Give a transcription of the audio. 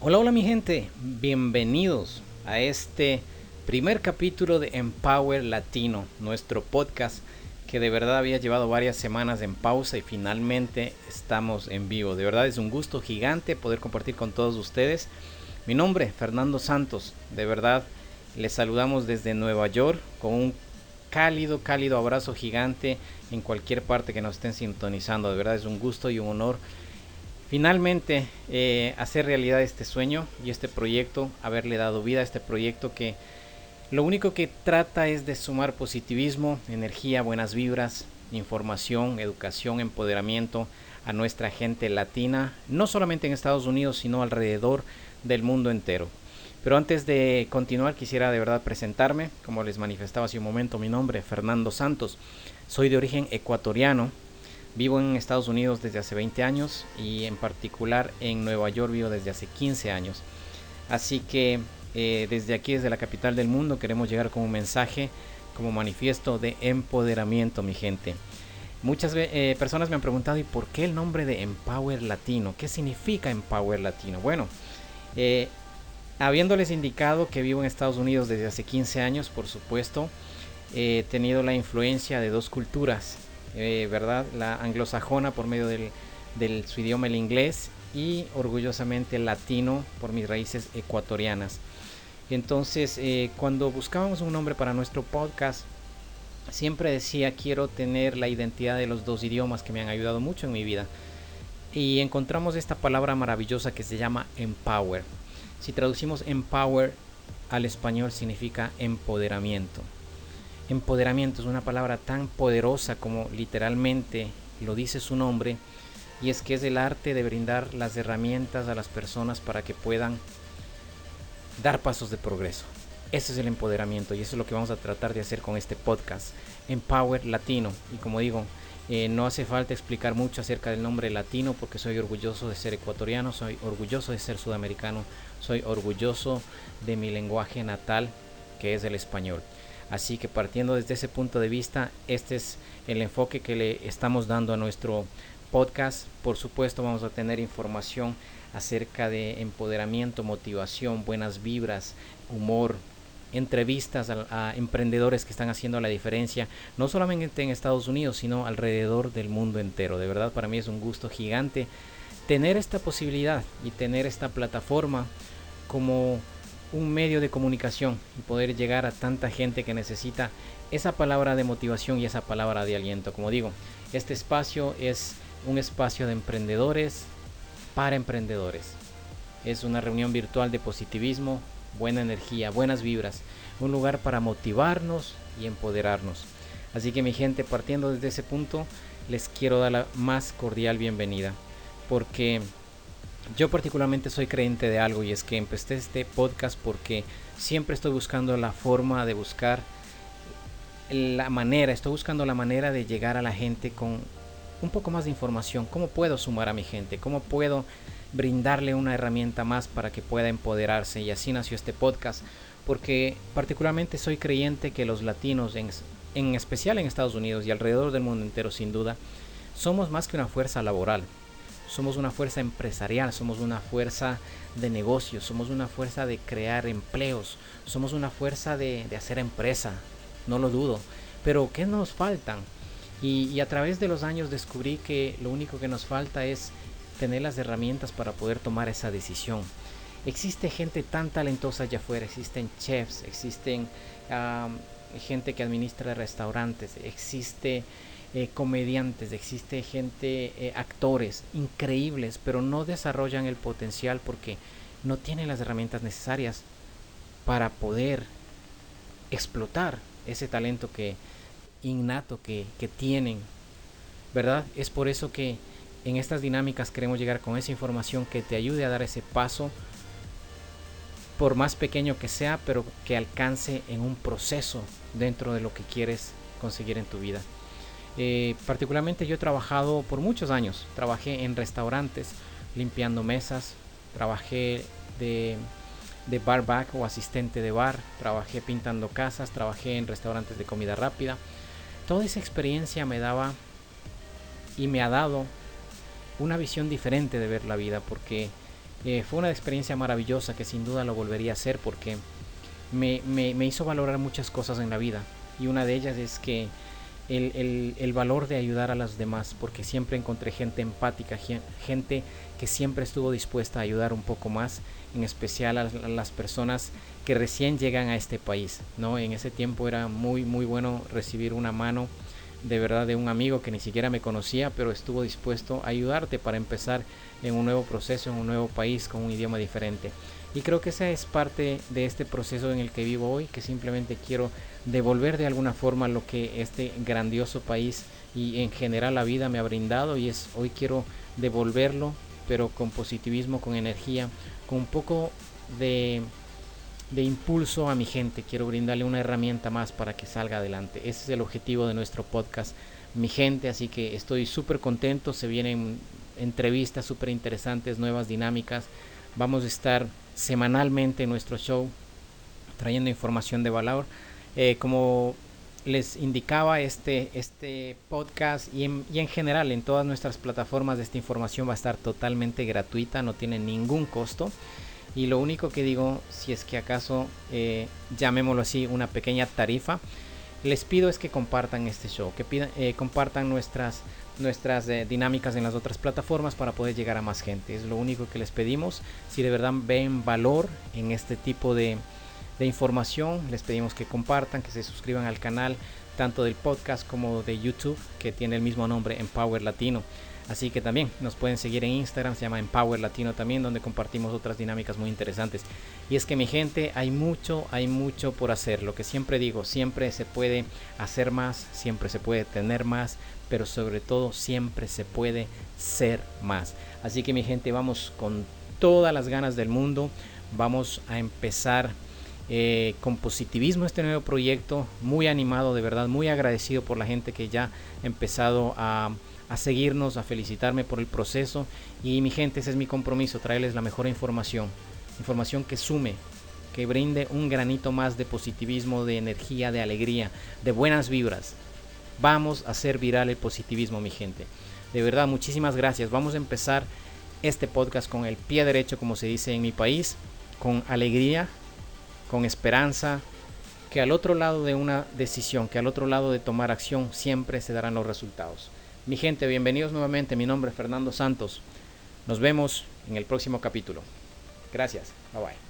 Hola, hola mi gente, bienvenidos a este primer capítulo de Empower Latino, nuestro podcast que de verdad había llevado varias semanas en pausa y finalmente estamos en vivo. De verdad es un gusto gigante poder compartir con todos ustedes. Mi nombre, Fernando Santos, de verdad les saludamos desde Nueva York con un cálido, cálido abrazo gigante en cualquier parte que nos estén sintonizando. De verdad es un gusto y un honor finalmente eh, hacer realidad este sueño y este proyecto, haberle dado vida a este proyecto que lo único que trata es de sumar positivismo, energía, buenas vibras, información, educación, empoderamiento a nuestra gente latina, no solamente en Estados Unidos, sino alrededor del mundo entero. Pero antes de continuar, quisiera de verdad presentarme. Como les manifestaba hace un momento, mi nombre Fernando Santos. Soy de origen ecuatoriano, Vivo en Estados Unidos desde hace 20 años y en particular en Nueva York vivo desde hace 15 años. Así que eh, desde aquí, desde la capital del mundo, queremos llegar con un mensaje, como manifiesto de empoderamiento, mi gente. Muchas eh, personas me han preguntado, ¿y por qué el nombre de Empower Latino? ¿Qué significa Empower Latino? Bueno, eh, habiéndoles indicado que vivo en Estados Unidos desde hace 15 años, por supuesto, he tenido la influencia de dos culturas eh, ¿verdad? La anglosajona por medio del, su idioma el inglés y orgullosamente latino por mis raíces ecuatorianas. Entonces, eh, cuando buscábamos un nombre para nuestro podcast, siempre decía quiero tener la identidad de los dos idiomas que me han ayudado mucho en mi vida. Y encontramos esta palabra maravillosa que se llama empower. Si traducimos empower al español significa empoderamiento. Empoderamiento es una palabra tan poderosa como literalmente lo dice su nombre y es que es el arte de brindar las herramientas a las personas para que puedan dar pasos de progreso. Ese es el empoderamiento y eso es lo que vamos a tratar de hacer con este podcast, Empower Latino. Y como digo, eh, no hace falta explicar mucho acerca del nombre latino porque soy orgulloso de ser ecuatoriano, soy orgulloso de ser sudamericano, soy orgulloso de mi lenguaje natal que es el español. Así que partiendo desde ese punto de vista, este es el enfoque que le estamos dando a nuestro podcast. Por supuesto vamos a tener información acerca de empoderamiento, motivación, buenas vibras, humor, entrevistas a, emprendedores que están haciendo la diferencia, no solamente en Estados Unidos, sino alrededor del mundo entero. De verdad, para mí es un gusto gigante tener esta posibilidad y tener esta plataforma como un medio de comunicación y poder llegar a tanta gente que necesita esa palabra de motivación y esa palabra de aliento. Como digo, este espacio es un espacio de emprendedores para emprendedores. Es una reunión virtual de positivismo, buena energía, buenas vibras, un lugar para motivarnos y empoderarnos. Así que mi gente, partiendo desde ese punto, les quiero dar la más cordial bienvenida, porque yo particularmente soy creyente de algo y es que empecé este podcast porque siempre estoy buscando la forma de buscar la manera, estoy buscando la manera de llegar a la gente con un poco más de información, cómo puedo sumar a mi gente, cómo puedo brindarle una herramienta más para que pueda empoderarse y así nació este podcast porque particularmente soy creyente que los latinos en, en especial en Estados Unidos y alrededor del mundo entero sin duda somos más que una fuerza laboral somos una fuerza empresarial, somos una fuerza de negocios, somos una fuerza de crear empleos, somos una fuerza de, hacer empresa, no lo dudo. Pero ¿qué nos faltan? Y, a través de los años descubrí que lo único que nos falta es tener las herramientas para poder tomar esa decisión. Existe gente tan talentosa allá afuera, existen chefs, existen gente que administra restaurantes, existe eh, comediantes, existe gente, eh, actores increíbles, pero no desarrollan el potencial porque no tienen las herramientas necesarias para poder explotar ese talento que innato que, que tienen, ¿verdad? Es por eso que en estas dinámicas queremos llegar con esa información que te ayude a dar ese paso, por más pequeño que sea, pero que alcance en un proceso dentro de lo que quieres conseguir en tu vida. Eh, particularmente yo he trabajado por muchos años, trabajé en restaurantes limpiando mesas, trabajé de, de barback o asistente de bar, trabajé pintando casas, trabajé en restaurantes de comida rápida. Toda esa experiencia me daba y me ha dado una visión diferente de ver la vida porque eh, fue una experiencia maravillosa que sin duda lo volvería a hacer porque me, me, hizo valorar muchas cosas en la vida. Y una de ellas es que el, el, valor de ayudar a los demás, porque siempre encontré gente empática, gente que siempre estuvo dispuesta a ayudar un poco más, en especial a, las personas que recién llegan a este país. ¿no? En ese tiempo era muy, muy bueno recibir una mano de verdad de un amigo que ni siquiera me conocía, pero estuvo dispuesto a ayudarte para empezar en un nuevo proceso, en un nuevo país, con un idioma diferente. Y creo que esa es parte de este proceso en el que vivo hoy, que simplemente quiero devolver de alguna forma lo que este grandioso país y en general la vida me ha brindado y es hoy quiero devolverlo, pero con positivismo, con energía, con un poco de de impulso a mi gente. Quiero brindarle una herramienta más para que salga adelante. Ese es el objetivo de nuestro podcast, mi gente. Así que estoy súper contento. Se vienen entrevistas súper interesantes, nuevas dinámicas. Vamos a estar semanalmente en nuestro show trayendo información de valor. Eh, como les indicaba, este, este podcast y en, general en todas nuestras plataformas esta información va a estar totalmente gratuita, no tiene ningún costo. Y lo único que digo, si es que acaso, eh, llamémoslo así, una pequeña tarifa, les pido es que compartan este show, que pidan, eh, compartan nuestras, nuestras eh, dinámicas en las otras plataformas para poder llegar a más gente. Es lo único que les pedimos. Si de verdad ven valor en este tipo de, de información, les pedimos que compartan, que se suscriban al canal, tanto del podcast como de YouTube, que tiene el mismo nombre, Empower Latino. Así que también nos pueden seguir en Instagram, se llama Empower Latino también, donde compartimos otras dinámicas muy interesantes. Y es que mi gente, hay mucho, hay mucho por hacer. Lo que siempre digo, siempre se puede hacer más, siempre se puede tener más, pero sobre todo siempre se puede ser más. Así que mi gente, vamos con todas las ganas del mundo. Vamos a empezar eh, con positivismo este nuevo proyecto. Muy animado, de verdad, muy agradecido por la gente que ya ha empezado a a seguirnos, a felicitarme por el proceso. Y mi gente, ese es mi compromiso, traerles la mejor información. Información que sume, que brinde un granito más de positivismo, de energía, de alegría, de buenas vibras. Vamos a hacer viral el positivismo, mi gente. De verdad, muchísimas gracias. Vamos a empezar este podcast con el pie derecho, como se dice en mi país, con alegría, con esperanza, que al otro lado de una decisión, que al otro lado de tomar acción, siempre se darán los resultados. Mi gente, bienvenidos nuevamente. Mi nombre es Fernando Santos. Nos vemos en el próximo capítulo. Gracias. Bye bye.